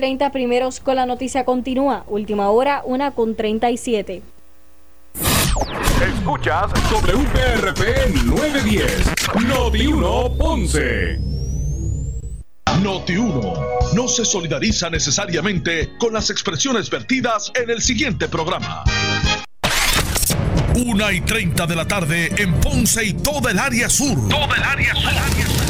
6:30 primeros con la noticia continúa. Última hora, una con 37. Escuchas WPRP 910, Noti 1 Ponce. Noti 1 no se solidariza necesariamente con las expresiones vertidas en el siguiente programa. Una y 30 de la tarde en Ponce y toda el área sur. Toda el área sur.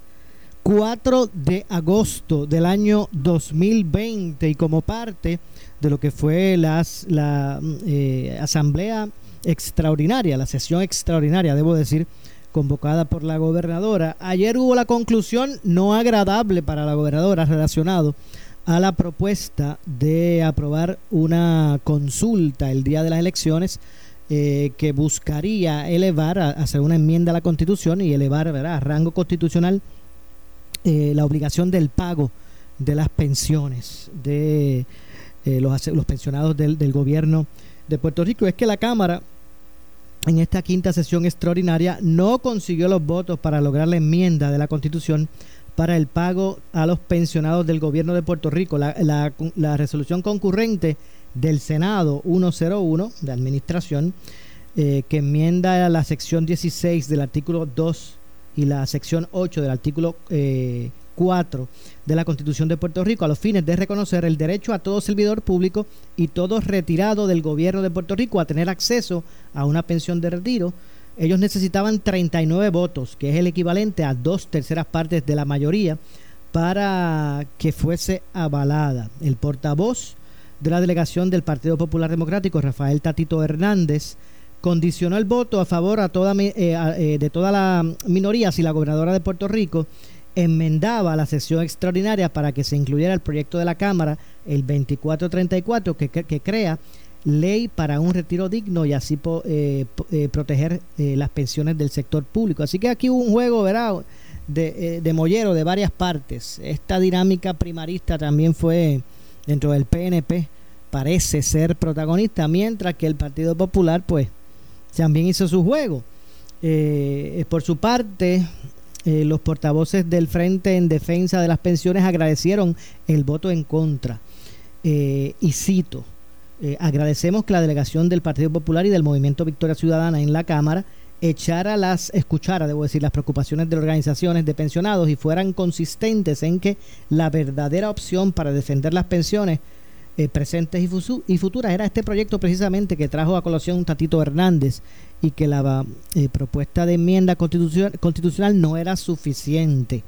4 de agosto del año 2020 y como parte de lo que fue la eh, asamblea extraordinaria, la sesión extraordinaria, debo decir, convocada por la gobernadora. Ayer hubo la conclusión no agradable para la gobernadora relacionado a la propuesta de aprobar una consulta el día de las elecciones eh, que buscaría elevar, hacer una enmienda a la constitución y elevar a rango constitucional eh, la obligación del pago de las pensiones de eh, los, pensionados del, gobierno de Puerto Rico. Es que la Cámara en esta quinta sesión extraordinaria no consiguió los votos para lograr la enmienda de la Constitución para el pago a los pensionados del gobierno de Puerto Rico. La resolución concurrente del Senado 101 de Administración eh, que enmienda la sección 16 del artículo 2 y la sección 8 del artículo eh, 4 de la Constitución de Puerto Rico a los fines de reconocer el derecho a todo servidor público y todo retirado del gobierno de Puerto Rico a tener acceso a una pensión de retiro. Ellos necesitaban 39 votos, que es el equivalente a dos terceras partes de la mayoría, para que fuese avalada. El portavoz de la delegación del Partido Popular Democrático, Rafael Tatito Hernández, condicionó el voto a favor a toda, eh, eh, de toda la minoría si la gobernadora de Puerto Rico enmendaba la sesión extraordinaria para que se incluyera el proyecto de la Cámara, el 2434, que, que, crea ley para un retiro digno y así po, eh, eh, proteger eh, las pensiones del sector público. Así que aquí hubo un juego, ¿verdad? De, de mollero de varias partes. Esta dinámica primarista también fue dentro del PNP, parece ser protagonista, mientras que el Partido Popular, pues, también hizo su juego. Eh, por su parte, eh, los portavoces del Frente en Defensa de las Pensiones agradecieron el voto en contra. Eh, y cito, eh, agradecemos que la delegación del Partido Popular y del Movimiento Victoria Ciudadana en la Cámara echara las, escuchara, debo decir, las preocupaciones de organizaciones de pensionados y fueran consistentes en que la verdadera opción para defender las pensiones eh, presentes y, futuras. Era este proyecto precisamente que trajo a colación Tatito Hernández y que la eh, propuesta de enmienda constitucional, constitucional no era suficiente.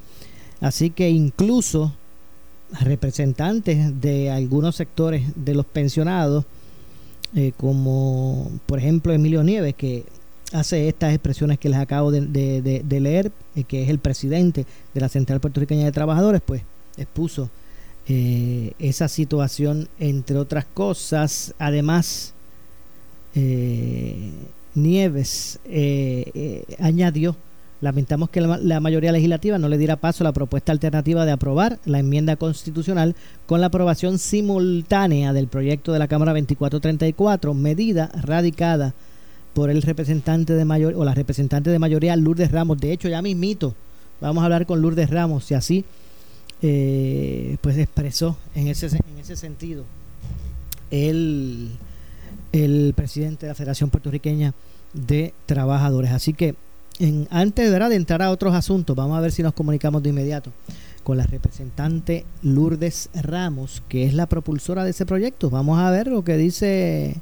Así que incluso representantes de algunos sectores de los pensionados, eh, como por ejemplo Emilio Nieves, que hace estas expresiones que les acabo de, de, de, de leer, que es el presidente de la Central Puertorriqueña de Trabajadores, pues expuso eh, esa situación, entre otras cosas. Además, eh, Nieves eh, eh, añadió, lamentamos que la, la, mayoría legislativa no le diera paso a la propuesta alternativa de aprobar la enmienda constitucional con la aprobación simultánea del proyecto de la Cámara 2434, medida radicada por el representante de mayor o la representante de mayoría Lourdes Ramos. De hecho, ya mismito, vamos a hablar con Lourdes Ramos, si así eh, pues expresó en ese, en ese sentido el, el presidente de la Federación Puertorriqueña de Trabajadores. Así que en, antes ¿verdad? de entrar a otros asuntos, vamos a ver si nos comunicamos de inmediato con la representante Lourdes Ramos, que es la propulsora de ese proyecto. Vamos a ver lo que dice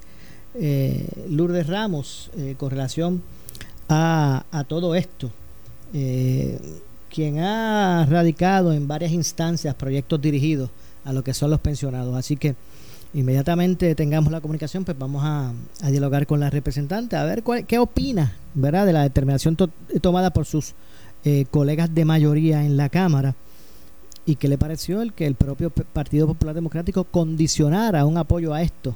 eh, Lourdes Ramos eh, con relación a, todo esto. Eh, quien ha radicado en varias instancias proyectos dirigidos a lo que son los pensionados. Así que inmediatamente tengamos la comunicación, pues vamos a, dialogar con la representante, a ver cuál, qué opina ¿verdad? de la determinación tomada por sus eh, colegas de mayoría en la Cámara y qué le pareció el que el propio Partido Popular Democrático condicionara un apoyo a esto,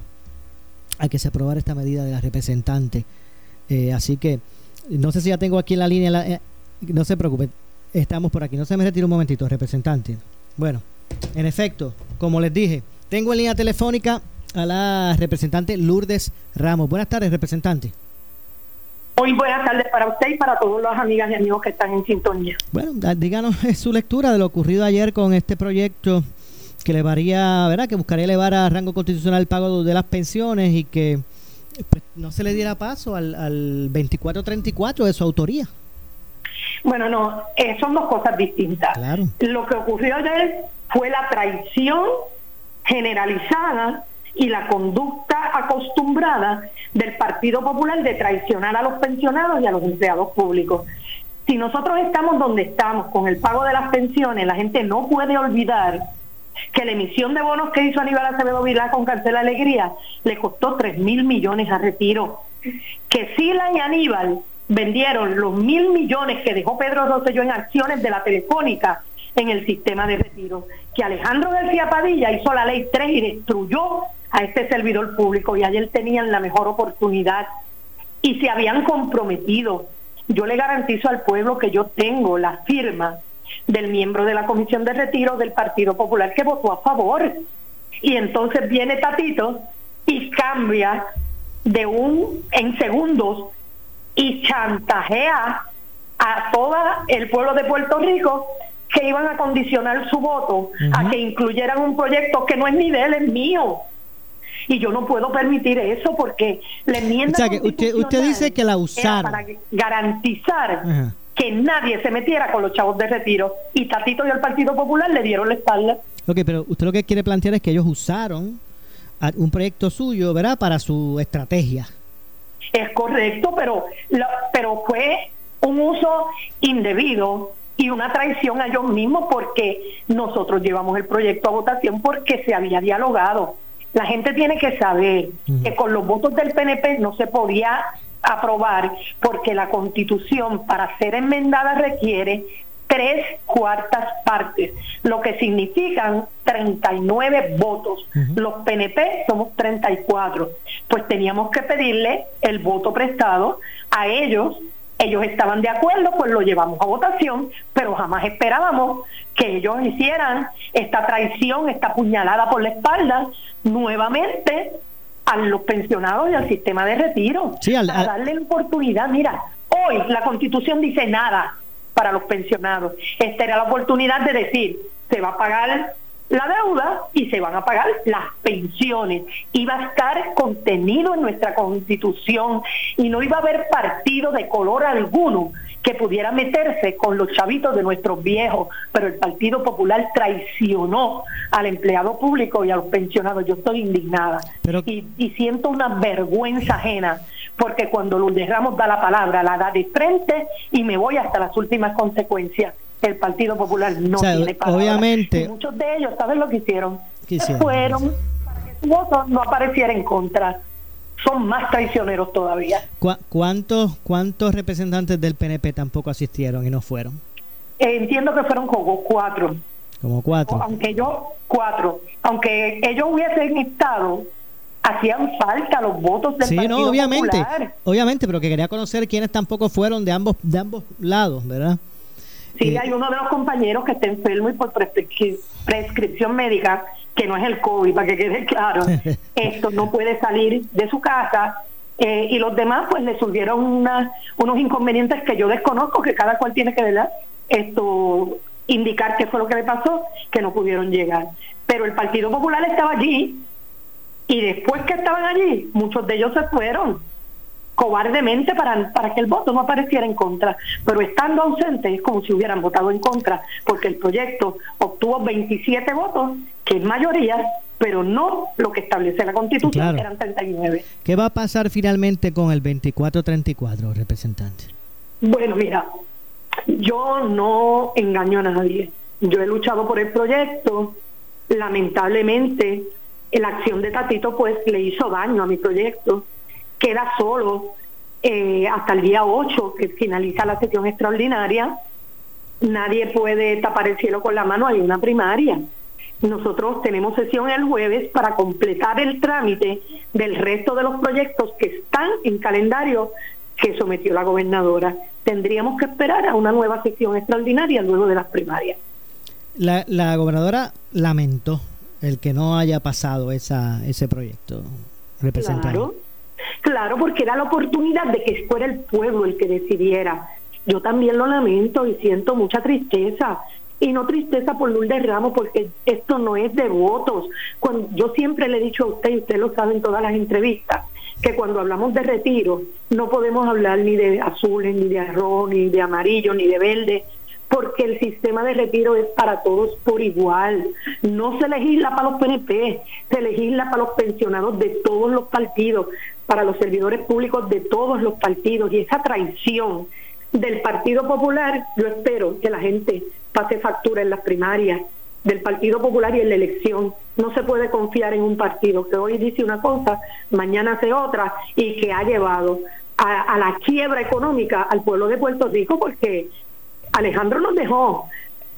a que se aprobara esta medida de la representante. Eh, así que no sé si ya tengo aquí en la línea, eh, no se preocupe, estamos por aquí. No se me retire un momentito, representante. Bueno, en efecto, como les dije, tengo en línea telefónica a la representante Lourdes Ramos. Buenas tardes, representante. Muy buenas tardes para usted y para todos los amigas y amigos que están en sintonía. Bueno, díganos su lectura de lo ocurrido ayer con este proyecto que elevaría, ¿verdad? Que buscaría elevar a rango constitucional el pago de las pensiones y que pues, no se le diera paso al, al 2434 de su autoría. Bueno, no, eh, son dos cosas distintas. Lo que ocurrió ayer fue la traición generalizada y la conducta acostumbrada del Partido Popular de traicionar a los pensionados y a los empleados públicos. Si nosotros estamos donde estamos con el pago de las pensiones, la gente no puede olvidar que la emisión de bonos que hizo Aníbal Acevedo Vilá con Carcel Alegría le costó 3 mil millones a retiro. Que Sila y Aníbal vendieron los mil millones que dejó Pedro Rosselló en acciones de la Telefónica en el sistema de retiro, que Alejandro García Padilla hizo la ley 3 y destruyó a este servidor público y ayer tenían la mejor oportunidad y se habían comprometido. Yo le garantizo al pueblo que yo tengo la firma del miembro de la Comisión de Retiro del Partido Popular que votó a favor. Y entonces viene Tatito y cambia de un en segundos y chantajea a todo el pueblo de Puerto Rico que iban a condicionar su voto a que incluyeran un proyecto que no es ni de él, es mío. Y yo no puedo permitir eso porque la enmienda. O sea, que usted, usted dice que la usaron. Para garantizar que nadie se metiera con los chavos de retiro. Y Tatito y el Partido Popular le dieron la espalda. Ok, pero usted lo que quiere plantear es que ellos usaron un proyecto suyo, ¿verdad?, para su estrategia. Es correcto, pero, pero fue un uso indebido y una traición a ellos mismos porque nosotros llevamos el proyecto a votación porque se había dialogado. La gente tiene que saber que con los votos del PNP no se podía aprobar porque la constitución para ser enmendada requiere tres cuartas partes, lo que significan 39 votos. Los PNP somos 34. Pues teníamos que pedirle el voto prestado a ellos. Ellos estaban de acuerdo, pues lo llevamos a votación, pero jamás esperábamos que ellos hicieran esta traición, esta puñalada por la espalda nuevamente a los pensionados y al sistema de retiro. Sí, al, darle la oportunidad. Mira, hoy la constitución dice nada para los pensionados. Esta era la oportunidad de decir, se va a pagar la deuda y se van a pagar las pensiones. Iba a estar contenido en nuestra constitución y no iba a haber partido de color alguno que pudiera meterse con los chavitos de nuestros viejos, pero el Partido Popular traicionó al empleado público y a los pensionados. Yo estoy indignada y, y, siento una vergüenza ajena, porque cuando Lourdes Ramos da la palabra, la da de frente y me voy hasta las últimas consecuencias. El Partido Popular no tiene palabra. Obviamente. muchos de ellos, ¿saben lo que hicieron? fueron para que su voto no apareciera en contra son más traicioneros todavía. ¿Cuántos, ¿Cuántos representantes del PNP tampoco asistieron y no fueron? Eh, entiendo que fueron como cuatro. Como cuatro. aunque yo, cuatro. Aunque ellos hubiesen estado, hacían falta los votos del sí, no, obviamente, obviamente, pero que quería conocer quiénes tampoco fueron de ambos, de ambos lados, ¿verdad? Sí, eh, hay uno de los compañeros que está enfermo y por prescripción médica que no es el COVID, para que quede claro, esto no puede salir de su casa eh, y los demás pues le subieron unos inconvenientes que yo desconozco, que cada cual tiene que ver esto indicar qué fue lo que le pasó, que no pudieron llegar. Pero el Partido Popular estaba allí y después que estaban allí, muchos de ellos se fueron. cobardemente para, para que el voto no apareciera en contra. Pero estando ausente es como si hubieran votado en contra, porque el proyecto obtuvo 27 votos, que es mayoría, pero no lo que establece la Constitución, que eran 39. ¿Qué va a pasar finalmente con el 24-34, representante? Bueno, mira, yo no engaño a nadie. Yo he luchado por el proyecto. Lamentablemente, la acción de Tatito pues le hizo daño a mi proyecto. Queda solo eh, hasta el día 8 que finaliza la sesión extraordinaria. Nadie puede tapar el cielo con la mano, hay una primaria. Nosotros tenemos sesión el jueves para completar el trámite del resto de los proyectos que están en calendario que sometió la gobernadora. Tendríamos que esperar a una nueva sesión extraordinaria luego de las primarias. La, la gobernadora lamentó el que no haya pasado esa, ese proyecto, representante. Claro, claro, porque era la oportunidad de que fuera el pueblo el que decidiera. Yo también lo lamento y siento mucha tristeza. Y no tristeza por Lourdes Ramos, porque esto no es de votos. Cuando, yo siempre le he dicho a usted, y usted lo sabe en todas las entrevistas, que cuando hablamos de retiro no podemos hablar ni de azules, ni de arroz, ni de amarillo, ni de verde, porque el sistema de retiro es para todos por igual. No se legisla para los PNP, se legisla para los pensionados de todos los partidos, para los servidores públicos de todos los partidos. Y esa traición del Partido Popular, yo espero que la gente pase factura en las primarias del Partido Popular y en la elección. No se puede confiar en un partido que hoy dice una cosa, mañana hace otra y que ha llevado a, la quiebra económica al pueblo de Puerto Rico porque Alejandro nos dejó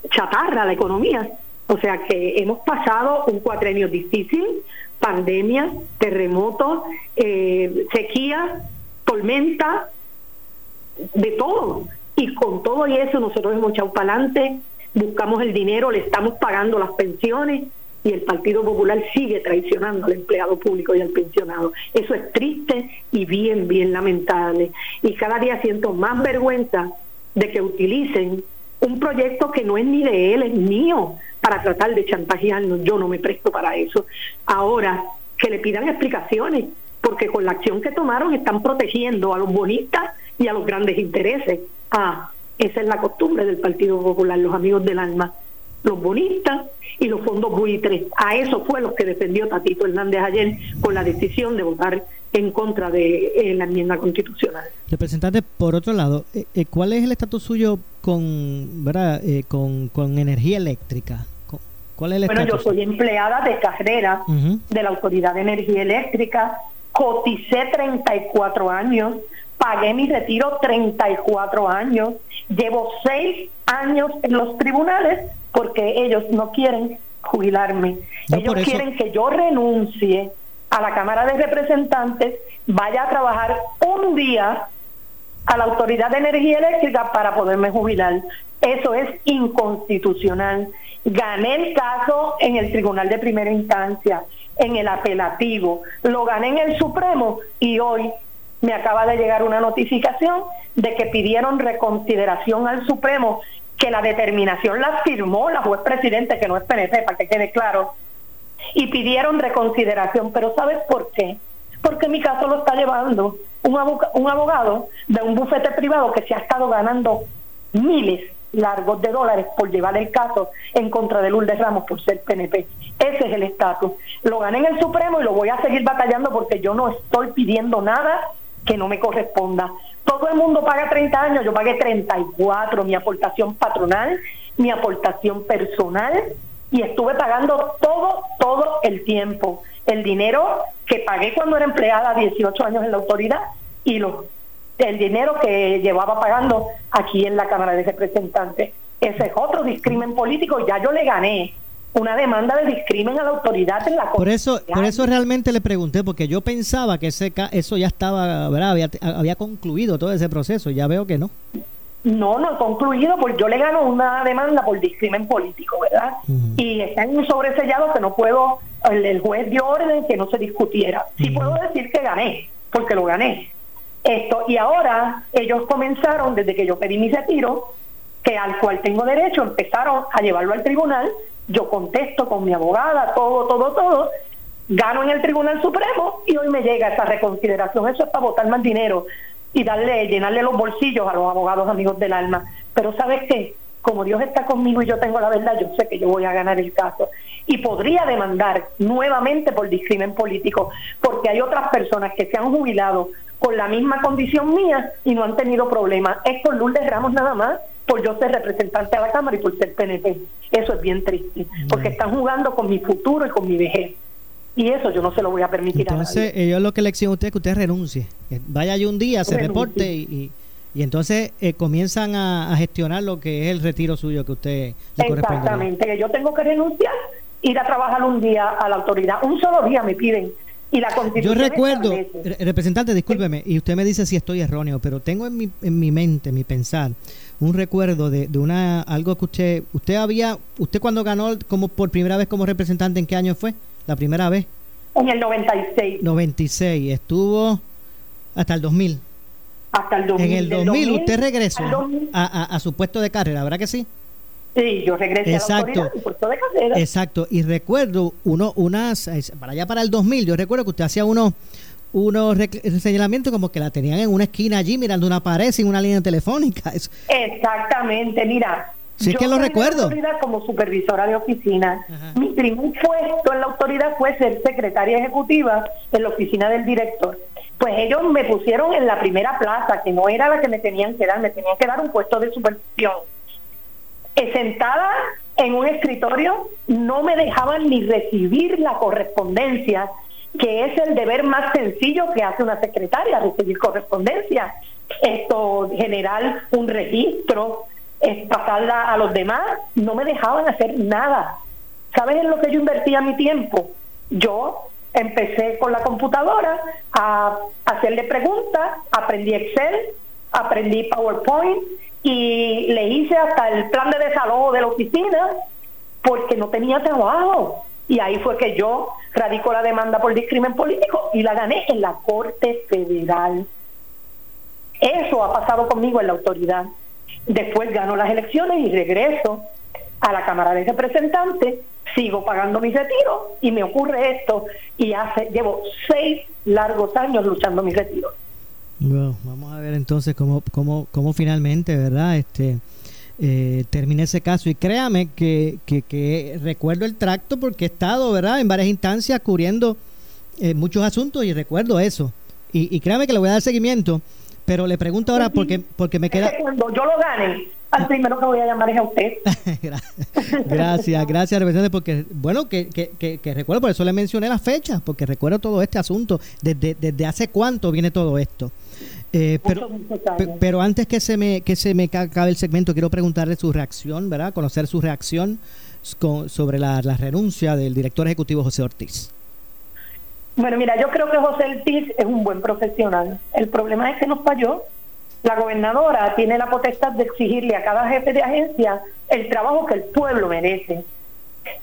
chatarra la economía. O sea que hemos pasado un cuatrenio difícil, pandemia, terremotos, eh, sequía, tormenta, de todo. Y con todo y eso nosotros hemos echado para adelante, buscamos el dinero, le estamos pagando las pensiones y el Partido Popular sigue traicionando al empleado público y al pensionado. Eso es triste y bien, bien lamentable. Y cada día siento más vergüenza de que utilicen un proyecto que no es ni de él, es mío, para tratar de chantajearnos. Yo no me presto para eso. Ahora, que le pidan explicaciones, porque con la acción que tomaron están protegiendo a los bonistas y a los grandes intereses. Ah, esa es la costumbre del Partido Popular, los amigos del alma, los bonistas y los fondos buitres. A eso fue lo que defendió Tatito Hernández ayer con la decisión de votar en contra de eh, la enmienda constitucional. Representante, por otro lado, eh, eh, ¿cuál es el estatus suyo con, ¿verdad? con, con energía eléctrica? ¿Cuál es el bueno, yo soy empleada de carrera de la Autoridad de Energía Eléctrica, coticé 34 años, pagué mi retiro 34 años, llevo 6 años en los tribunales porque ellos no quieren jubilarme. ellos quieren que yo renuncie a la Cámara de Representantes, vaya a trabajar un día a la Autoridad de Energía Eléctrica para poderme jubilar. Eso es inconstitucional. Gané el caso en el Tribunal de Primera Instancia, en el apelativo, lo gané en el Supremo y hoy me acaba de llegar una notificación de que pidieron reconsideración al Supremo, que la determinación la firmó la juez presidente, que no es PNP, para que quede claro, y pidieron reconsideración. Pero ¿sabes por qué? Porque mi caso lo está llevando un, un abogado de un bufete privado que se ha estado ganando miles largos de dólares por llevar el caso en contra de Lourdes Ramos por ser PNP. Ese es el estatus. Lo gané en el Supremo y lo voy a seguir batallando porque yo no estoy pidiendo nada que no me corresponda. Todo el mundo paga 30 años, yo pagué 34, mi aportación patronal, mi aportación personal y estuve pagando todo, todo el tiempo. El dinero que pagué cuando era empleada 18 años en la autoridad y los, el dinero que llevaba pagando aquí en la Cámara de Representantes. Ese es otro discrimen político, ya yo le gané una demanda de discrimen a la autoridad en la Por eso, por eso realmente le pregunté, porque yo pensaba que ese eso ya estaba, ¿verdad? Había, había concluido todo ese proceso, ya veo que no. No, no he concluido, porque yo le gano una demanda por discrimen político, ¿verdad? Y está en un sobresellado que no puedo, el, juez dio orden que no se discutiera. Sí puedo decir que gané, porque lo gané. Esto, y ahora ellos comenzaron, desde que yo pedí mi retiro, que al cual tengo derecho, empezaron a llevarlo al tribunal, yo contesto con mi abogada, todo, todo, todo, gano en el Tribunal Supremo y hoy me llega esa reconsideración. Eso es para votar más dinero y darle, llenarle los bolsillos a los abogados amigos del alma. Pero ¿sabes qué? Como Dios está conmigo y yo tengo la verdad, yo sé que yo voy a ganar el caso. Y podría demandar nuevamente por discrimen político, porque hay otras personas que se han jubilado con la misma condición mía y no han tenido problemas. Es por Lourdes Ramos nada más, por yo ser representante a la Cámara y por ser PNP. Eso es bien triste, porque están jugando con mi futuro y con mi vejez. Y eso yo no se lo voy a permitir entonces, a nadie. ellos lo que le exigen a usted es que usted renuncie. Vaya allí un día, se reporte y, y, entonces eh, comienzan a, gestionar lo que es el retiro suyo que usted le Exactamente, yo tengo que renunciar, ir a trabajar un día a la autoridad. Un solo día me piden y la Yo recuerdo, representante, discúlpeme, y usted me dice si estoy erróneo, pero tengo en mi, en mi mente, en mi pensar, un recuerdo de, de, una algo que usted usted había usted cuando ganó como por primera vez como representante en qué año fue la primera vez? En el 96. 96, estuvo hasta el 2000. Hasta el 2000. En el 2000, usted regresó a, a, su puesto de carrera, ¿verdad que sí? Sí, yo regresé Exacto. a la puesto de carrera. Exacto, y recuerdo uno unas para allá para el 2000, yo recuerdo que usted hacía unos unos señalamientos como que la tenían en una esquina allí mirando una pared sin una línea telefónica. Exactamente, mira, Sí, que lo recuerdo. autoridad como supervisora de oficina. Mi primer puesto en la autoridad fue ser secretaria ejecutiva en la oficina del director. Pues ellos me pusieron en la primera plaza, que no era la que me tenían que dar, me tenían que dar un puesto de supervisión. Eh, sentada en un escritorio, no me dejaban ni recibir la correspondencia, que es el deber más sencillo que hace una secretaria, recibir correspondencia. Esto, generar un registro, pasarla a los demás, no me dejaban hacer nada. ¿Sabes en lo que yo invertía mi tiempo? Yo empecé con la computadora a hacerle preguntas, aprendí Excel, aprendí PowerPoint y le hice hasta el plan de desalojo de la oficina porque no tenía trabajo. Y ahí fue que yo radicó la demanda por discrimen político y la gané en la Corte Federal. Eso ha pasado conmigo en la autoridad. Después gano las elecciones y regreso a la Cámara de Representantes, sigo pagando mi retiro y me ocurre esto y hace llevo seis largos años luchando mi retiro. Bueno, vamos a ver entonces cómo, cómo, cómo finalmente, ¿verdad? Este eh, termina ese caso y créame que, que, recuerdo el tracto porque he estado, ¿verdad? En varias instancias cubriendo eh, muchos asuntos y recuerdo eso. Y, y créame que le voy a dar seguimiento pero le pregunto ahora porque, porque me queda... Cuando yo lo gane, al primero que voy a llamar es a usted. gracias, gracias, representante, porque, bueno, que, que, que, recuerdo, por eso le mencioné la fecha, porque recuerdo todo este asunto, desde, desde hace cuánto viene todo esto. Eh, pero, pero antes que se me que se me acabe el segmento, quiero preguntarle su reacción, ¿verdad? Conocer su reacción sobre la, la renuncia del director ejecutivo José Ortiz. Bueno, mira, yo creo que José Ortiz es un buen profesional. El problema es que nos falló. La gobernadora tiene la potestad de exigirle a cada jefe de agencia el trabajo que el pueblo merece.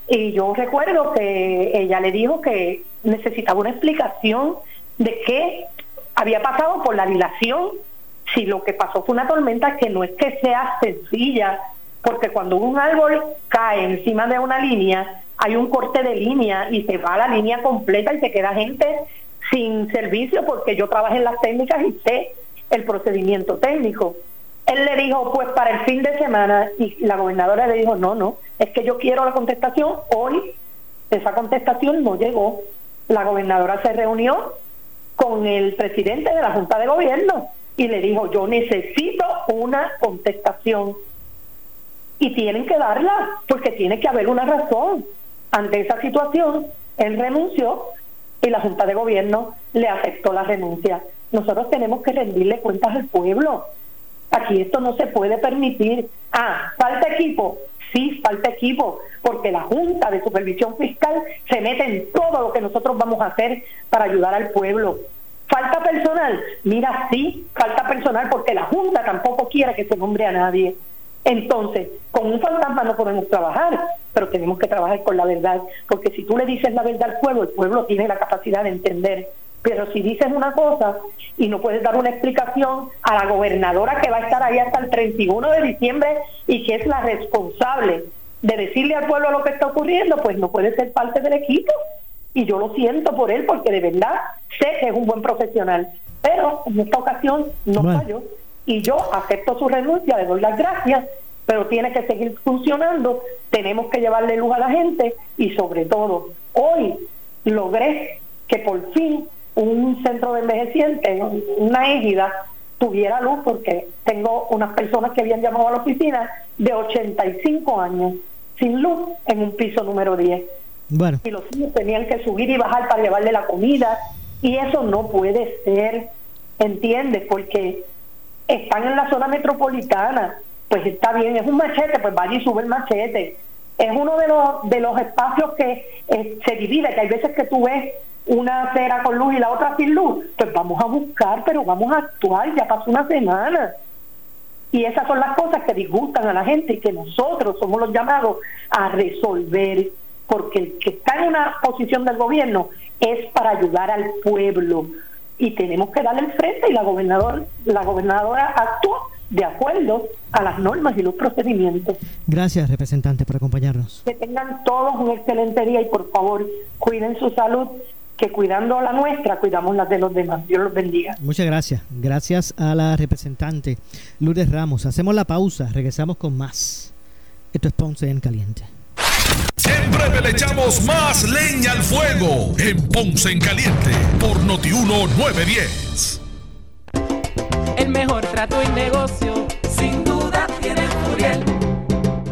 Y yo recuerdo que ella le dijo que necesitaba una explicación de qué había pasado por la dilación. Si lo que pasó fue una tormenta que no es que sea sencilla, porque cuando un árbol cae encima de una línea, hay un corte de línea y se va la línea completa y se queda gente sin servicio porque yo trabajé en las técnicas y sé el procedimiento técnico. Él le dijo, pues para el fin de semana, y la gobernadora le dijo, no, no, es que yo quiero la contestación hoy. Esa contestación no llegó. La gobernadora se reunió con el presidente de la Junta de Gobierno y le dijo, yo necesito una contestación. Y tienen que darla, porque tiene que haber una razón. Ante esa situación, él renunció y la Junta de Gobierno le aceptó la renuncia. Nosotros tenemos que rendirle cuentas al pueblo. Aquí esto no se puede permitir. Ah, falta equipo. Sí, falta equipo, porque la Junta de Supervisión Fiscal se mete en todo lo que nosotros vamos a hacer para ayudar al pueblo. ¿Falta personal? Mira, sí, falta personal porque la Junta tampoco quiere que se nombre a nadie. Entonces, con un fantasma no podemos trabajar, pero tenemos que trabajar con la verdad, porque si tú le dices la verdad al pueblo, el pueblo tiene la capacidad de entender. Pero si dices una cosa y no puedes dar una explicación a la gobernadora que va a estar ahí hasta el 31 de diciembre y que es la responsable de decirle al pueblo lo que está ocurriendo, pues no puede ser parte del equipo. y yo lo siento por él porque de verdad sé que es un buen profesional, pero en esta ocasión no falló. Y yo acepto su renuncia, le doy las gracias, pero tiene que seguir funcionando, tenemos que llevarle luz a la gente y sobre todo, hoy logré que por fin un centro de envejecientes, una égida, tuviera luz porque tengo unas personas que habían llamado a la oficina de 85 años sin luz en un piso número 10. Bueno. Y los niños tenían que subir y bajar para llevarle la comida y eso no puede ser, ¿entiendes? Porque están en la zona metropolitana, pues está bien, es un machete, pues vaya y sube el machete. Es uno de los, de los espacios que eh, se divide, que hay veces que tú ves una acera con luz y la otra sin luz, pues vamos a buscar, pero vamos a actuar, ya pasó una semana. Y esas son las cosas que disgustan a la gente y que nosotros somos los llamados a resolver, porque el que está en una posición del gobierno es para ayudar al pueblo y tenemos que darle el frente y la gobernador, la gobernadora actúa de acuerdo a las normas y los procedimientos. Gracias, representante, por acompañarnos. Que tengan todos un excelente día y por favor cuiden su salud que cuidando la nuestra, cuidamos las de los demás. Dios los bendiga. Muchas gracias. Gracias a la representante Lourdes Ramos. Hacemos la pausa, regresamos con más. Esto es Ponce en Caliente. En breve le echamos más leña al fuego en Ponce en Caliente por Notiuno 910. El mejor trato y negocio, sin duda tiene Furiel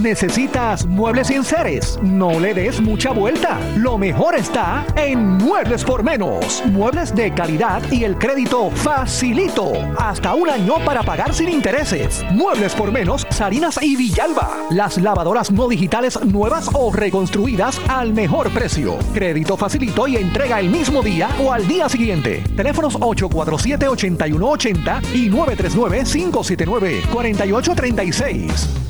¿Necesitas muebles y enseres? No le des mucha vuelta. Lo mejor está en Muebles por Menos. Muebles de calidad y el crédito facilito. Hasta un año para pagar sin intereses. Muebles por Menos, Salinas y Villalba. Las lavadoras no digitales nuevas o reconstruidas al mejor precio. Crédito facilito y entrega el mismo día o al día siguiente. Teléfonos 847-8180 y 939-579-4836.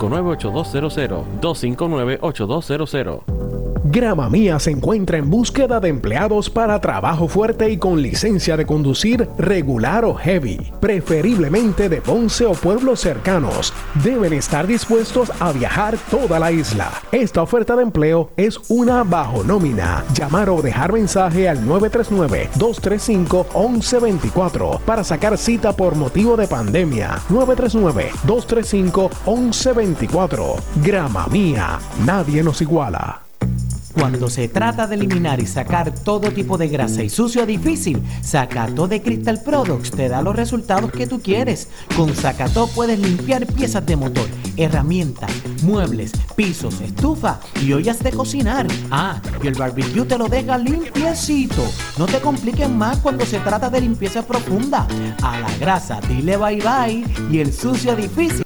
259-8200. 259-8200. Grama Mía se encuentra en búsqueda de empleados para trabajo fuerte y con licencia de conducir regular o heavy, preferiblemente de Ponce o pueblos cercanos. Deben estar dispuestos a viajar toda la isla. Esta oferta de empleo es una bajo nómina. Llamar o dejar mensaje al 939-235-1124 para sacar cita por motivo de pandemia. 939-235-1124 24. Grama mía, nadie nos iguala. Cuando se trata de eliminar y sacar todo tipo de grasa y sucio difícil, Sacato de Crystal Products te da los resultados que tú quieres. Con Sacato puedes limpiar piezas de motor, herramientas, muebles, pisos, estufa y ollas de cocinar. Ah, y el barbecue te lo deja limpiecito. No te compliques más cuando se trata de limpieza profunda. A la grasa dile bye bye y el sucio difícil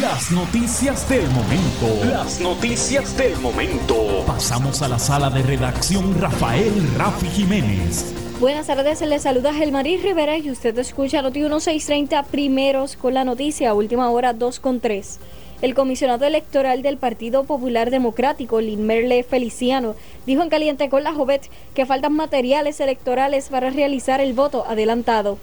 las noticias del momento. Las noticias del momento. Pasamos a la sala de redacción Rafael Rafi Jiménez. Buenas tardes, les saluda Gelmarín Rivera y usted escucha Noti 1630 primeros con la noticia, última hora 2 con 3. El comisionado electoral del Partido Popular Democrático, Merle Feliciano, dijo en Caliente con la Jovet que faltan materiales electorales para realizar el voto adelantado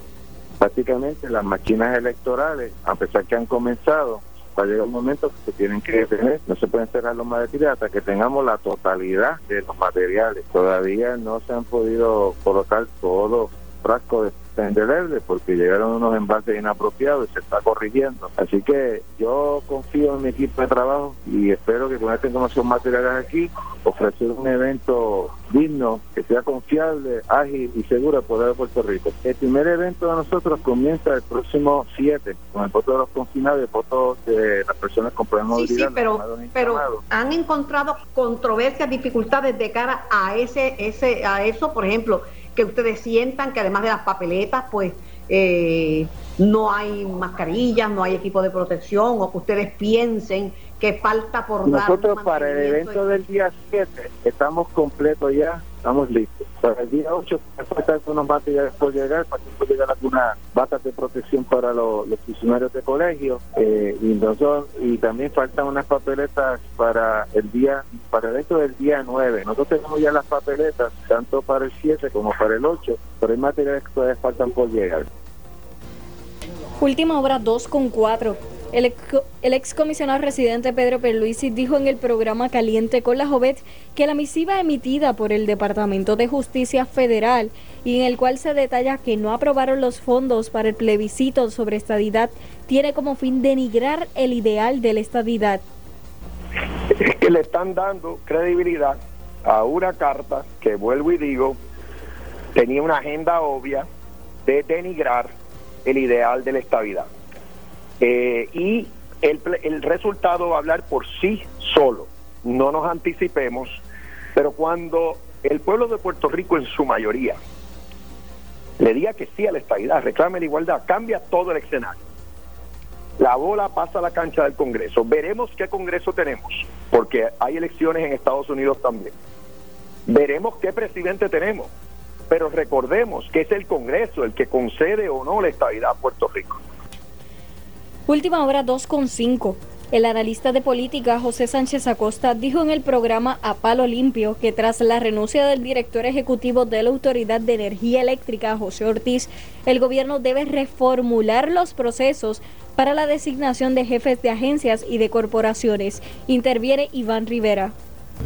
prácticamente las máquinas electorales, a pesar que han comenzado, va a llegar un momento que se tienen que detener, no se pueden cerrar los materiales hasta que tengamos la totalidad de los materiales. Todavía no se han podido colocar todos los frascos de indeleble porque llegaron unos envases inapropiados y se está corrigiendo. Así que yo confío en mi equipo de trabajo y espero que con esta información materiales aquí ofrecer un evento digno, que sea confiable, ágil y seguro por el Puerto Rico. El primer evento de nosotros comienza el próximo 7 con el voto de los confinados y el voto de las personas con problemas de movilidad. Sí, pero, pero han encontrado controversias, dificultades de cara a ese, ese, a eso, por ejemplo, que ustedes sientan que además de las papeletas, pues eh, no hay mascarillas, no hay equipo de protección, o que ustedes piensen que falta por dar. Nosotros para el evento del día 7 estamos completos ya estamos listos. Para el día 8 faltan unos materiales por llegar, para que pueda llegar algunas batas de protección para los, funcionarios de colegio eh, y, también faltan unas papeletas para el día, para evento del día 9. Nosotros tenemos ya las papeletas, tanto para el 7 como para el 8, pero hay materiales que todavía faltan por llegar. Última hora 2 con 4. El, ex, comisionado residente Pedro Perluisi dijo en el programa Caliente con la Jovet que la misiva emitida por el Departamento de Justicia Federal y en el cual se detalla que no aprobaron los fondos para el plebiscito sobre estadidad tiene como fin denigrar el ideal de la estadidad. Es que le están dando credibilidad a una carta que vuelvo y digo tenía una agenda obvia de denigrar el ideal de la estabilidad. Eh, y el, el resultado va a hablar por sí solo. No nos anticipemos, pero cuando el pueblo de Puerto Rico en su mayoría le diga que sí a la estabilidad, reclame la igualdad, cambia todo el escenario. La bola pasa a la cancha del Congreso. Veremos qué Congreso tenemos, porque hay elecciones en Estados Unidos también. Veremos qué presidente tenemos, pero recordemos que es el Congreso el que concede o no la estabilidad a Puerto Rico. Última hora 2.5. El analista de política José Sánchez Acosta dijo en el programa A Palo Limpio que tras la renuncia del director ejecutivo de la Autoridad de Energía Eléctrica, José Ortiz, el gobierno debe reformular los procesos para la designación de jefes de agencias y de corporaciones. Interviene Iván Rivera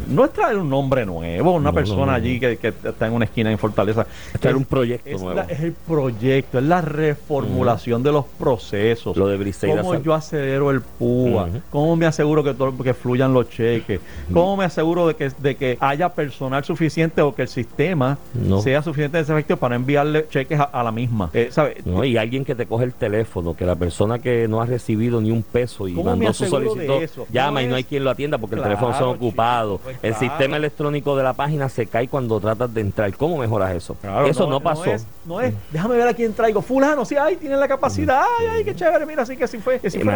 no es traer un nombre nuevo, una persona allí que, está en una esquina en Fortaleza. Es traer un proyecto es nuevo. es el proyecto, es la reformulación de los procesos. Lo de Briseida Cómo yo acelero el PUA, cómo me aseguro que, todo, que fluyan los cheques, cómo me aseguro de que, de que haya personal suficiente o que el sistema sea suficiente efectivo para enviarle cheques a, la misma. Eh, y alguien que te coge el teléfono, que la persona que no ha recibido ni un peso y mandó su solicitud llama y no hay quien lo atienda porque el teléfono está ocupado pues el sistema electrónico de la página se cae cuando tratas de entrar. ¿Cómo mejoras eso? eso no, pasó. No es, déjame ver a quién traigo. Fulano, sí, ahí tiene la capacidad. Ay, ay, qué chévere. Mira, sí que sí fue. Que sí fue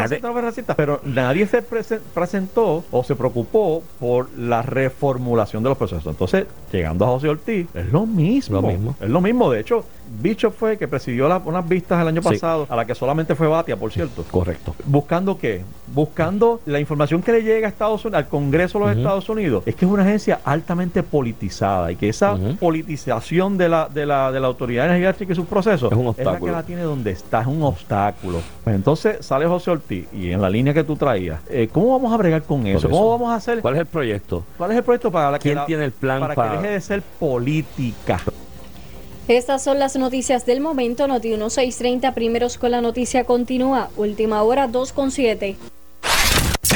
Pero nadie se presentó o se preocupó por la reformulación de los procesos. Entonces, llegando a José Ortiz, es lo mismo. Lo mismo. Es lo mismo. De hecho, Bicho fue que presidió unas vistas el año pasado, a la que solamente fue Batia, por cierto. Correcto. ¿Buscando qué? Buscando la información que le llega a Estados Unidos, al Congreso de los Estados Unidos es que es una agencia altamente politizada y que esa politización de la, de la, de la autoridad energética y sus procesos es, un obstáculo. es la que la tiene donde está, es un obstáculo. Pues entonces sale José Ortiz y en la línea que tú traías, eh, ¿cómo vamos a bregar con eso? ¿Cómo vamos a hacer? ¿Cuál es el proyecto? ¿Cuál es el proyecto para la ¿Quién tiene el plan para, para que deje de ser política? Estas son las noticias del momento. Noti 1630, primeros con la noticia continúa. Última hora 2.7.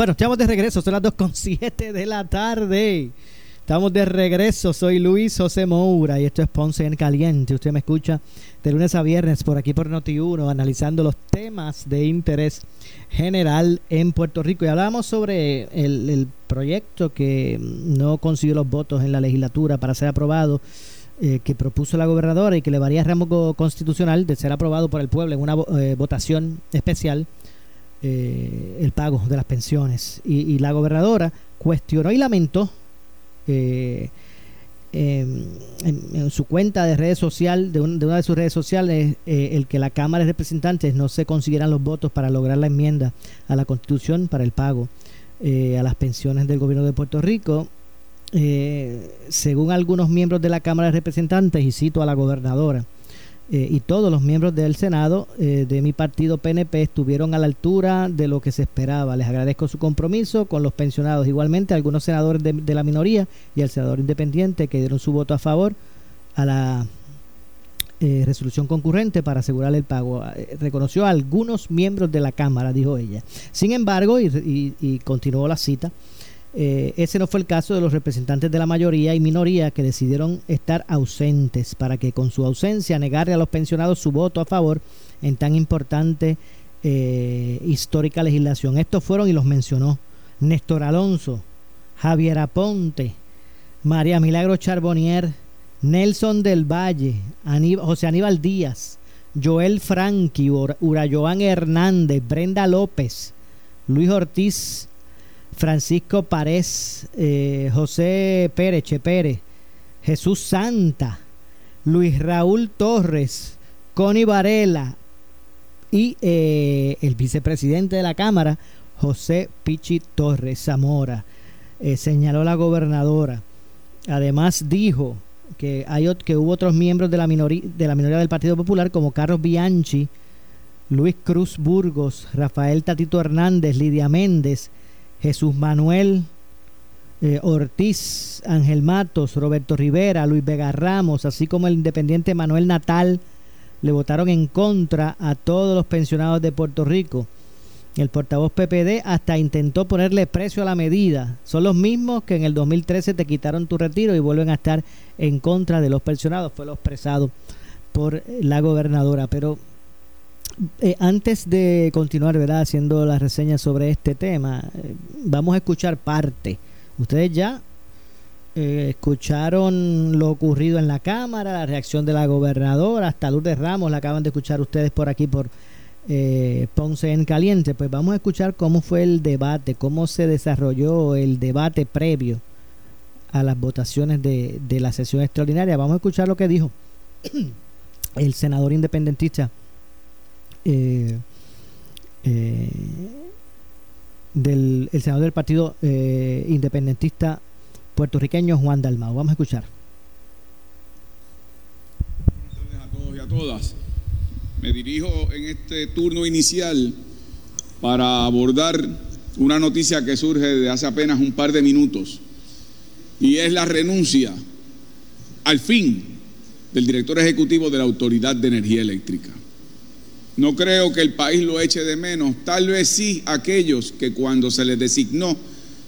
Bueno, estamos de regreso, son las 2.7 de la tarde. Estamos de regreso, soy Luis José Moura y esto es Ponce en Caliente. Usted me escucha de lunes a viernes por aquí por Noti1 analizando los temas de interés general en Puerto Rico. Y hablábamos sobre el, proyecto que no consiguió los votos en la legislatura para ser aprobado, eh, que propuso la gobernadora y que le varía rango constitucional de ser aprobado por el pueblo en una eh, votación especial eh, el pago de las pensiones. Y, la gobernadora cuestionó y lamentó eh, em, en, su cuenta de redes social, de, una de sus redes sociales, eh, el que la Cámara de Representantes no se consiguieran los votos para lograr la enmienda a la Constitución para el pago a las pensiones del gobierno de Puerto Rico. según algunos miembros de la Cámara de Representantes, y cito a la gobernadora, eh, y todos los miembros del Senado eh, de mi partido PNP estuvieron a la altura de lo que se esperaba. Les agradezco su compromiso con los pensionados. Igualmente, algunos senadores de, la minoría y el senador independiente que dieron su voto a favor a la eh, resolución concurrente para asegurar el pago. reconoció a algunos miembros de la Cámara, dijo ella. Sin embargo, y continuó la cita, eh, ese no fue el caso de los representantes de la mayoría y minoría que decidieron estar ausentes para que con su ausencia negarle a los pensionados su voto a favor en tan importante eh, histórica legislación. Estos fueron y los mencionó Néstor Alonso, Javier Aponte, María Milagro Charbonnier, Nelson del Valle, José Aníbal Díaz, Joel Franqui, Urayoan Hernández, Brenda López, Luis Ortiz, Francisco Párez, eh, José Pérez, Che Pérez, Jesús Santa, Luis Raúl Torres, Connie Varela y eh, el vicepresidente de la Cámara, José Pichi Torres Zamora, eh, señaló la gobernadora. Además dijo que, hay, que hubo otros miembros de la, minoría, de la minoría del Partido Popular como Carlos Bianchi, Luis Cruz Burgos, Rafael Tatito Hernández, Lidia Méndez, Jesús Manuel eh, Ortiz, Ángel Matos, Roberto Rivera, Luis Vega Ramos, así como el independiente Manuel Natal, le votaron en contra a todos los pensionados de Puerto Rico. El portavoz PPD hasta intentó ponerle precio a la medida. Son los mismos que en el 2013 te quitaron tu retiro y vuelven a estar en contra de los pensionados. Fue lo expresado por la gobernadora. Pero eh, antes de continuar, ¿verdad? Haciendo la reseña sobre este tema, eh, vamos a escuchar parte. Ustedes ya eh, escucharon lo ocurrido en la Cámara, la reacción de la gobernadora, hasta Lourdes Ramos la acaban de escuchar ustedes por aquí por Ponce en Caliente. Pues vamos a escuchar cómo fue el debate, cómo se desarrolló el debate previo a las votaciones de, de la sesión extraordinaria. Vamos a escuchar lo que dijo el senador independentista eh, eh, del el senador del Partido eh, Independentista puertorriqueño Juan Dalmau. Vamos a escuchar. A todos y a todas. Me dirijo en este turno inicial para abordar una noticia que surge de hace apenas un par de minutos y es la renuncia al fin del director ejecutivo de la Autoridad de Energía Eléctrica. No creo que el país lo eche de menos. Tal vez sí aquellos que cuando se les designó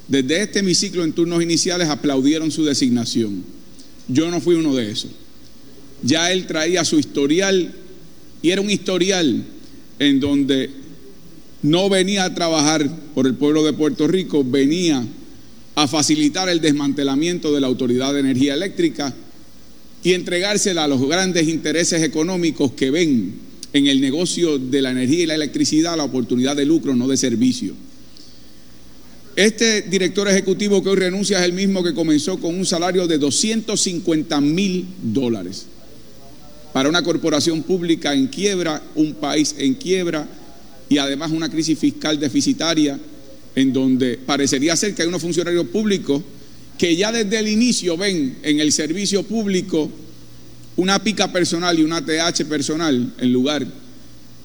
desde este hemiciclo en turnos iniciales aplaudieron su designación. Yo no fui uno de esos. Ya él traía su historial y era un historial en donde no venía a trabajar por el pueblo de Puerto Rico, venía a facilitar el desmantelamiento de la Autoridad de Energía Eléctrica y entregársela a los grandes intereses económicos que ven en el negocio de la energía y la electricidad la oportunidad de lucro, no de servicio. Este director ejecutivo que hoy renuncia es el mismo que comenzó con un salario de 250 mil dólares para una corporación pública en quiebra, un país en quiebra y además una crisis fiscal deficitaria en donde parecería ser que hay unos funcionarios públicos que ya desde el inicio ven en el servicio público una pica personal y una TH personal en lugar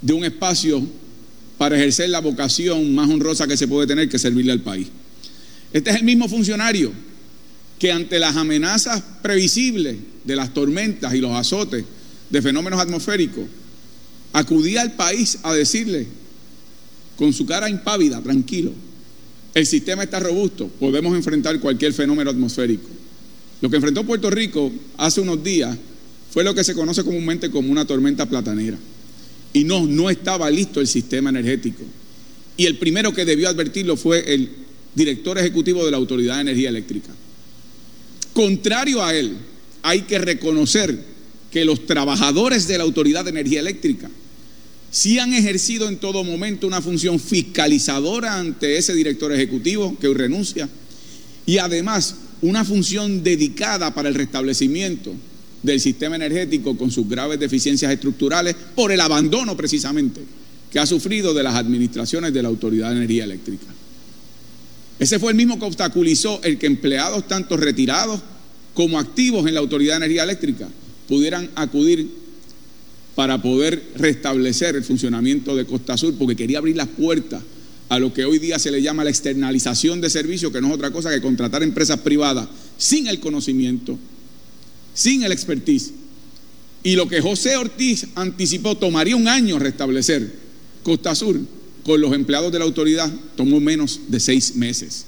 de un espacio para ejercer la vocación más honrosa que se puede tener, que servirle al país. Este es el mismo funcionario que ante las amenazas previsibles de las tormentas y los azotes de fenómenos atmosféricos, acudía al país a decirle, con su cara impávida, tranquilo, el sistema está robusto, podemos enfrentar cualquier fenómeno atmosférico. Lo que enfrentó Puerto Rico hace unos días fue lo que se conoce comúnmente como una tormenta platanera. Y no, no estaba listo el sistema energético. Y el primero que debió advertirlo fue el director ejecutivo de la Autoridad de Energía Eléctrica. Contrario a él, hay que reconocer que los trabajadores de la Autoridad de Energía Eléctrica sí han ejercido en todo momento una función fiscalizadora ante ese director ejecutivo que hoy renuncia y además una función dedicada para el restablecimiento del sistema energético con sus graves deficiencias estructurales por el abandono precisamente que ha sufrido de las administraciones de la Autoridad de Energía Eléctrica. Ese fue el mismo que obstaculizó el que empleados tanto retirados como activos en la Autoridad de Energía Eléctrica pudieran acudir para poder restablecer el funcionamiento de Costa Sur, porque quería abrir las puertas a lo que hoy día se le llama la externalización de servicios, que no es otra cosa que contratar empresas privadas sin el conocimiento, sin el expertise. Y lo que José Ortiz anticipó tomaría un año restablecer Costa Sur con los empleados de la autoridad, tomó menos de seis meses.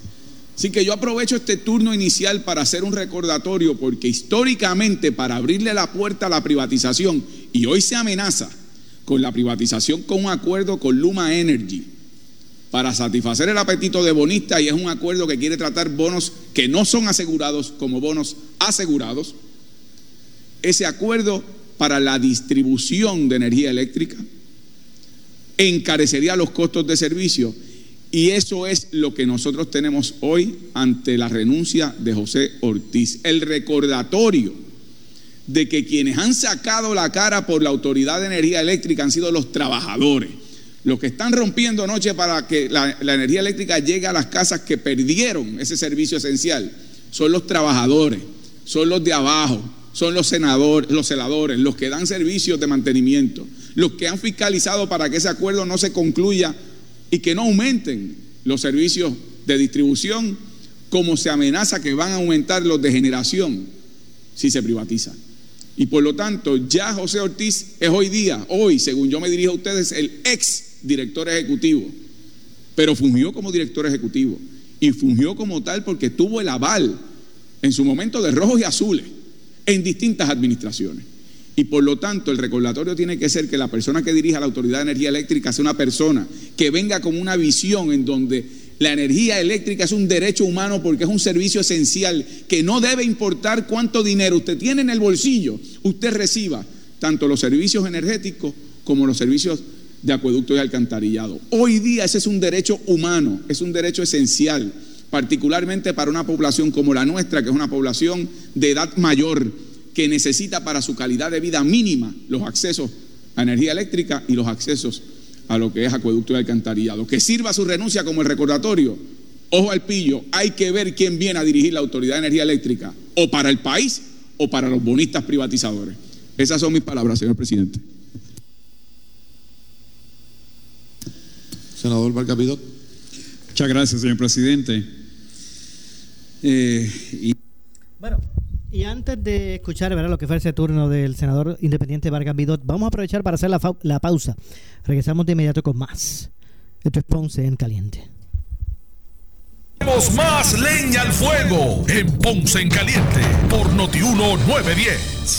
Así que yo aprovecho este turno inicial para hacer un recordatorio, porque históricamente para abrirle la puerta a la privatización, y hoy se amenaza con la privatización con un acuerdo con Luma Energy, para satisfacer el apetito de bonistas y es un acuerdo que quiere tratar bonos que no son asegurados como bonos asegurados ese acuerdo para la distribución de energía eléctrica encarecería los costos de servicio y eso es lo que nosotros tenemos hoy ante la renuncia de José Ortiz. El recordatorio de que quienes han sacado la cara por la Autoridad de Energía Eléctrica han sido los trabajadores, los que están rompiendo noche para que la, la energía eléctrica llegue a las casas que perdieron ese servicio esencial, son los trabajadores, son los de abajo, son los senadores, los celadores, los que dan servicios de mantenimiento, los que han fiscalizado para que ese acuerdo no se concluya y que no aumenten los servicios de distribución, como se amenaza que van a aumentar los de generación si se privatiza. Y por lo tanto, ya José Ortiz es hoy día, hoy, según yo me dirijo a ustedes, el ex director ejecutivo, pero fungió como director ejecutivo y fungió como tal porque tuvo el aval en su momento de rojos y azules en distintas administraciones. Y por lo tanto, el recordatorio tiene que ser que la persona que dirija la Autoridad de Energía Eléctrica sea una persona que venga con una visión en donde la energía eléctrica es un derecho humano porque es un servicio esencial que no debe importar cuánto dinero usted tiene en el bolsillo, usted reciba tanto los servicios energéticos como los servicios de acueducto y alcantarillado. Hoy día ese es un derecho humano, es un derecho esencial particularmente para una población como la nuestra, que es una población de edad mayor, que necesita para su calidad de vida mínima los accesos a energía eléctrica y los accesos a lo que es acueducto y alcantarillado. Que sirva su renuncia como el recordatorio. Ojo al pillo, hay que ver quién viene a dirigir la Autoridad de Energía Eléctrica, o para el país o para los bonistas privatizadores. Esas son mis palabras, señor presidente. Senador Barcapidot. Muchas gracias, señor presidente. Eh, y... Bueno, y antes de escuchar ¿verdad? lo que fue ese turno del senador independiente Vargas Vidot, vamos a aprovechar para hacer la, la pausa. Regresamos de inmediato con más. Esto es Ponce en Caliente. Tenemos más leña al fuego en Ponce en Caliente por Notiuno 910.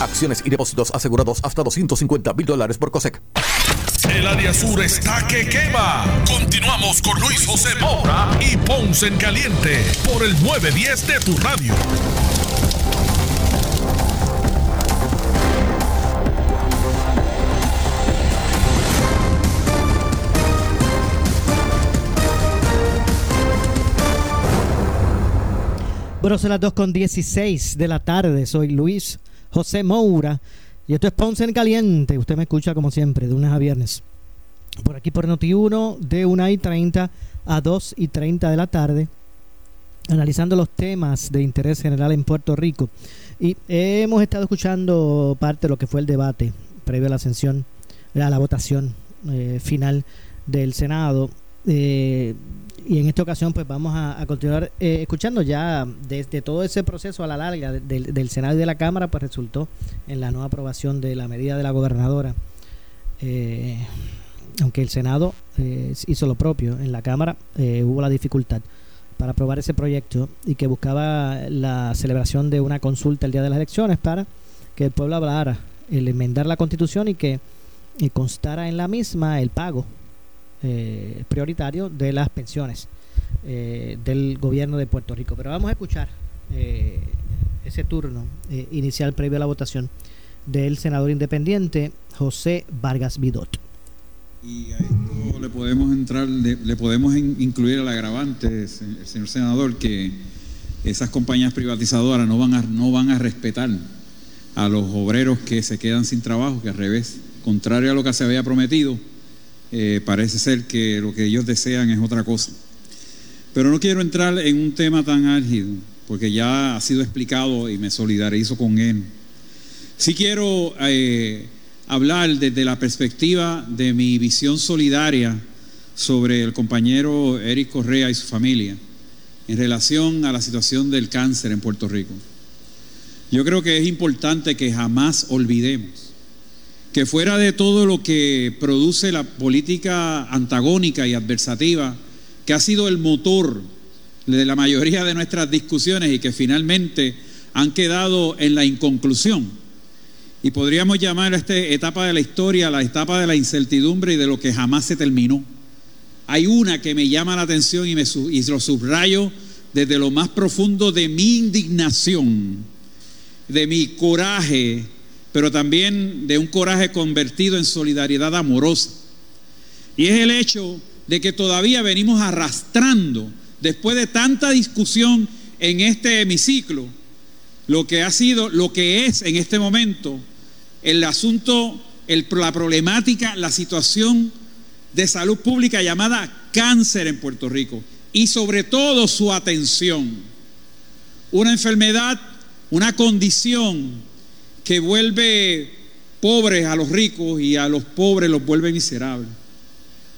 Acciones y depósitos asegurados hasta 250 mil dólares por COSEC. El área sur está que quema. Continuamos con Luis José Moura y Ponce en Caliente por el 910 de tu radio. Bueno, son las 2 con 16 de la tarde. Soy Luis José Moura y esto es Ponce en Caliente. Usted me escucha como siempre, de lunes a viernes. Por aquí por Noti1, de 1 y 30 a 2 y 30 de la tarde, analizando los temas de interés general en Puerto Rico. Y hemos estado escuchando parte de lo que fue el debate previo a la ascensión, a la votación eh, final del Senado. Eh, y en esta ocasión pues vamos a, continuar eh, escuchando ya desde todo ese proceso a la larga del Senado y de la Cámara pues resultó en la no aprobación de la medida de la gobernadora. Eh, aunque el Senado eh, hizo lo propio en la Cámara hubo la dificultad para aprobar ese proyecto y que buscaba la celebración de una consulta el día de las elecciones para que el pueblo hablara el enmendar la constitución y que constara en la misma el pago eh, prioritario de las pensiones eh, del gobierno de Puerto Rico. Pero vamos a escuchar eh, ese turno inicial previo a la votación del senador independiente José Vargas Vidot. Y a esto le podemos entrar, le, podemos incluir el agravante, el señor senador, que esas compañías privatizadoras no van a, no van a respetar a los obreros que se quedan sin trabajo, que al revés, contrario a lo que se había prometido, eh, parece ser que lo que ellos desean es otra cosa. Pero no quiero entrar en un tema tan álgido, porque ya ha sido explicado y me solidarizo con él. Sí quiero eh, hablar desde la perspectiva de mi visión solidaria sobre el compañero Eric Correa y su familia en relación a la situación del cáncer en Puerto Rico. Yo creo que es importante que jamás olvidemos que fuera de todo lo que produce la política antagónica y adversativa, que ha sido el motor de la mayoría de nuestras discusiones y que finalmente han quedado en la inconclusión. Y podríamos llamar a esta etapa de la historia la etapa de la incertidumbre y de lo que jamás se terminó. Hay una que me llama la atención y, me, lo subrayo desde lo más profundo de mi indignación, de mi coraje, pero también de un coraje convertido en solidaridad amorosa. Y es el hecho de que todavía venimos arrastrando, después de tanta discusión en este hemiciclo, lo que ha sido, lo que es en este momento el asunto, la problemática, la situación de salud pública llamada cáncer en Puerto Rico y sobre todo su atención. Una enfermedad, una condición que vuelve pobres a los ricos y a los pobres los vuelve miserables.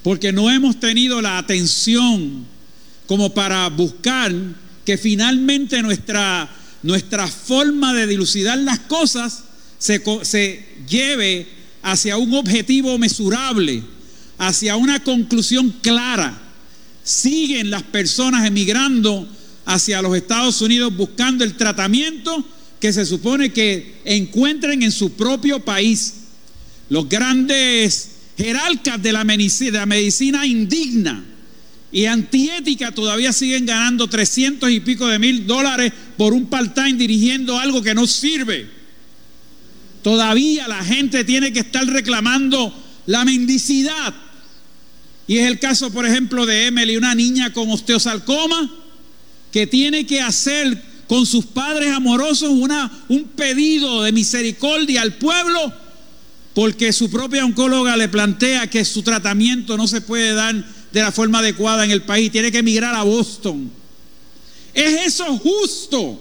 Porque no hemos tenido la atención como para buscar que finalmente nuestra, nuestra forma de dilucidar las cosas se, se lleve hacia un objetivo mesurable, hacia una conclusión clara. Siguen las personas emigrando hacia los Estados Unidos buscando el tratamiento que se supone que encuentren en su propio país. Los grandes jerarcas de la medicina, indigna y antiética todavía siguen ganando 300 y pico de mil dólares por un part-time dirigiendo algo que no sirve. Todavía la gente tiene que estar reclamando la mendicidad. Y es el caso, por ejemplo, de Emily, una niña con osteosarcoma, que tiene que hacer con sus padres amorosos una, un pedido de misericordia al pueblo porque su propia oncóloga le plantea que su tratamiento no se puede dar de la forma adecuada en el país, tiene que emigrar a Boston. ¿Es eso justo?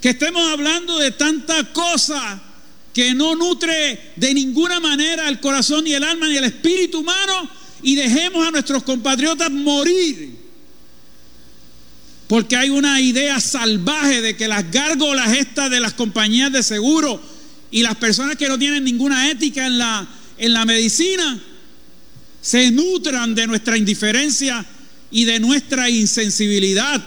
Que estemos hablando de tanta cosa que no nutre de ninguna manera el corazón ni el alma ni el espíritu humano y dejemos a nuestros compatriotas morir. Porque hay una idea salvaje de que las gárgolas estas de las compañías de seguro y las personas que no tienen ninguna ética en la, en la medicina se nutran de nuestra indiferencia y de nuestra insensibilidad,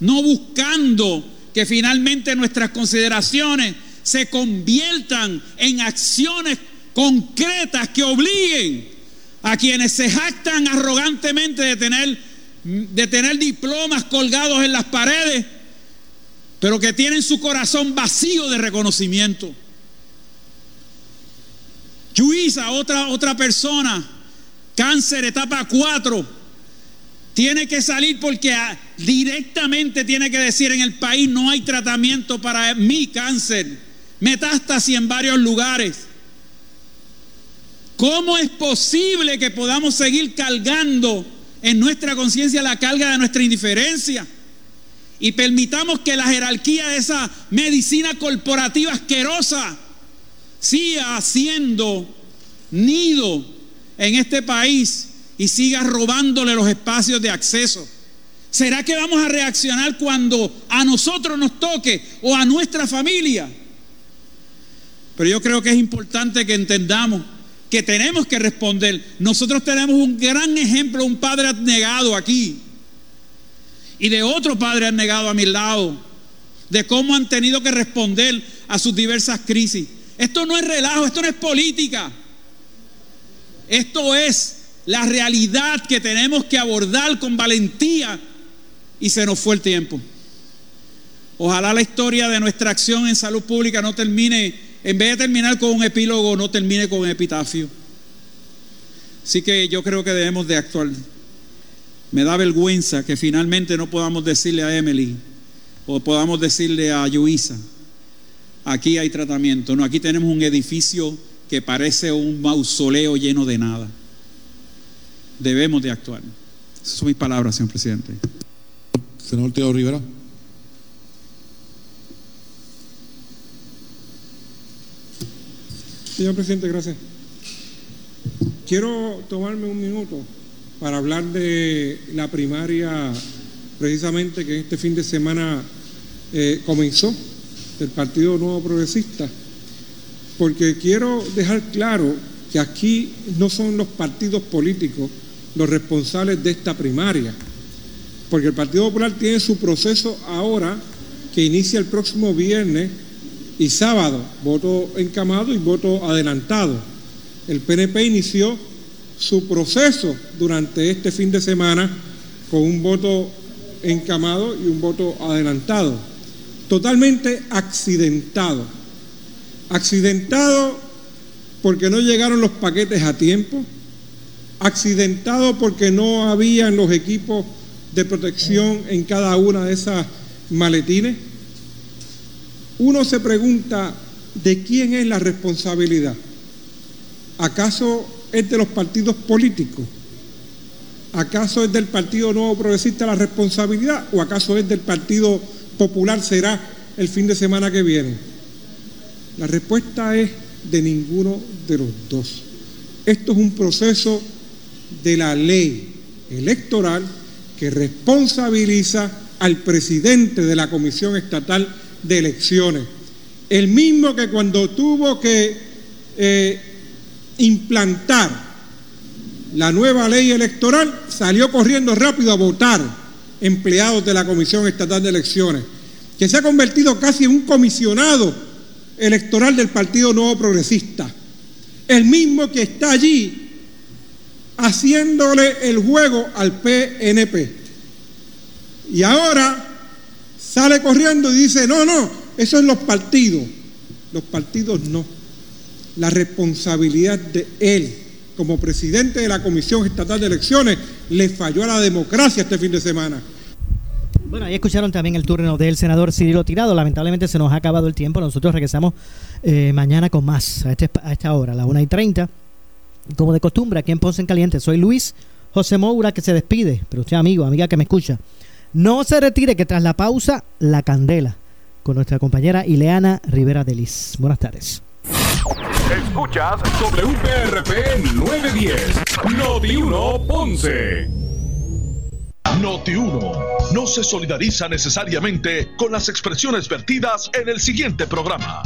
no buscando que finalmente nuestras consideraciones se conviertan en acciones concretas que obliguen a quienes se jactan arrogantemente de tener, de tener diplomas colgados en las paredes, pero que tienen su corazón vacío de reconocimiento. Luisa, otra, otra persona, cáncer etapa 4, tiene que salir porque directamente tiene que decir en el país no hay tratamiento para mi cáncer, metástasis en varios lugares. ¿Cómo es posible que podamos seguir cargando en nuestra conciencia la carga de nuestra indiferencia? Y permitamos que la jerarquía de esa medicina corporativa asquerosa siga haciendo nido en este país y siga robándole los espacios de acceso. ¿Será que vamos a reaccionar cuando a nosotros nos toque o a nuestra familia? Pero yo creo que es importante que entendamos que tenemos que responder. Nosotros tenemos un gran ejemplo, un padre abnegado aquí y de otro padre abnegado a mi lado, de cómo han tenido que responder a sus diversas crisis. Esto no es relajo, esto no es política. Esto es la realidad que tenemos que abordar con valentía y se nos fue el tiempo. Ojalá la historia de nuestra acción en salud pública no termine, en vez de terminar con un epílogo, no termine con un epitafio. Así que yo creo que debemos de actuar. Me da vergüenza que finalmente no podamos decirle a Emily o podamos decirle a Luisa, aquí hay tratamiento. No, aquí tenemos un edificio que parece un mausoleo lleno de nada. Debemos de actuar. Esas son mis palabras, señor presidente. Senador Rivera. Señor presidente, gracias. Quiero tomarme un minuto para hablar de la primaria precisamente que este fin de semana eh, comenzó del Partido Nuevo Progresista, porque quiero dejar claro que aquí no son los partidos políticos los responsables de esta primaria, porque el Partido Popular tiene su proceso ahora que inicia el próximo viernes y sábado, voto encamado y voto adelantado. El PNP inició su proceso durante este fin de semana con un voto encamado y un voto adelantado totalmente accidentado. Accidentado porque no llegaron los paquetes a tiempo, accidentado porque no habían los equipos de protección en cada una de esas maletines. Uno se pregunta, ¿de quién es la responsabilidad? ¿Acaso es de los partidos políticos? ¿Acaso es del Partido Nuevo Progresista la responsabilidad o acaso es del Partido popular será el fin de semana que viene? La respuesta es de ninguno de los dos. Esto es un proceso de la ley electoral que responsabiliza al presidente de la Comisión Estatal de Elecciones. El mismo que cuando tuvo que eh, implantar la nueva ley electoral salió corriendo rápido a votar empleados de la Comisión Estatal de Elecciones, que se ha convertido casi en un comisionado electoral del Partido Nuevo Progresista, el mismo que está allí haciéndole el juego al PNP. Y ahora sale corriendo y dice, no, no, eso es los partidos. Los partidos no. La responsabilidad de él como presidente de la Comisión Estatal de Elecciones, le falló a la democracia este fin de semana. Bueno, ahí escucharon también el turno del senador Cirilo Tirado. Lamentablemente se nos ha acabado el tiempo. Nosotros regresamos eh, mañana con más a, este, a esta hora, a las 1 y 30. Como de costumbre, aquí en Ponce en Caliente. Soy Luis José Moura que se despide. Pero usted, amigo, amiga que me escucha. No se retire que tras la pausa, la candela. con nuestra compañera Ileana Rivera Delis. Buenas tardes. Escuchas WPRP 910, Noti 1 Ponce. Noti 1 no se solidariza necesariamente con las expresiones vertidas en el siguiente programa.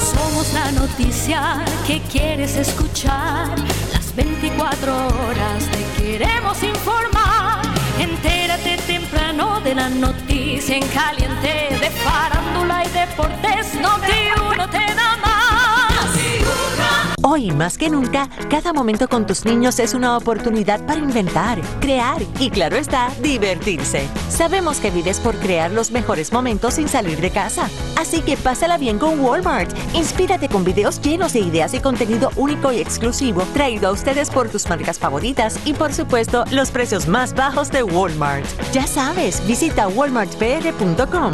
Somos la noticia que quieres escuchar. Las 24 horas te queremos informar. Entérate temprano de la noticia en caliente de farándula y deportes. Noti 1 te da Hoy más que nunca, cada momento con tus niños es una oportunidad para inventar, crear y claro está, divertirse. Sabemos que vives por crear los mejores momentos sin salir de casa. Así que pásala bien con Walmart. Inspírate con videos llenos de ideas y contenido único y exclusivo traído a ustedes por tus marcas favoritas y por supuesto los precios más bajos de Walmart. Ya sabes, visita walmartpr.com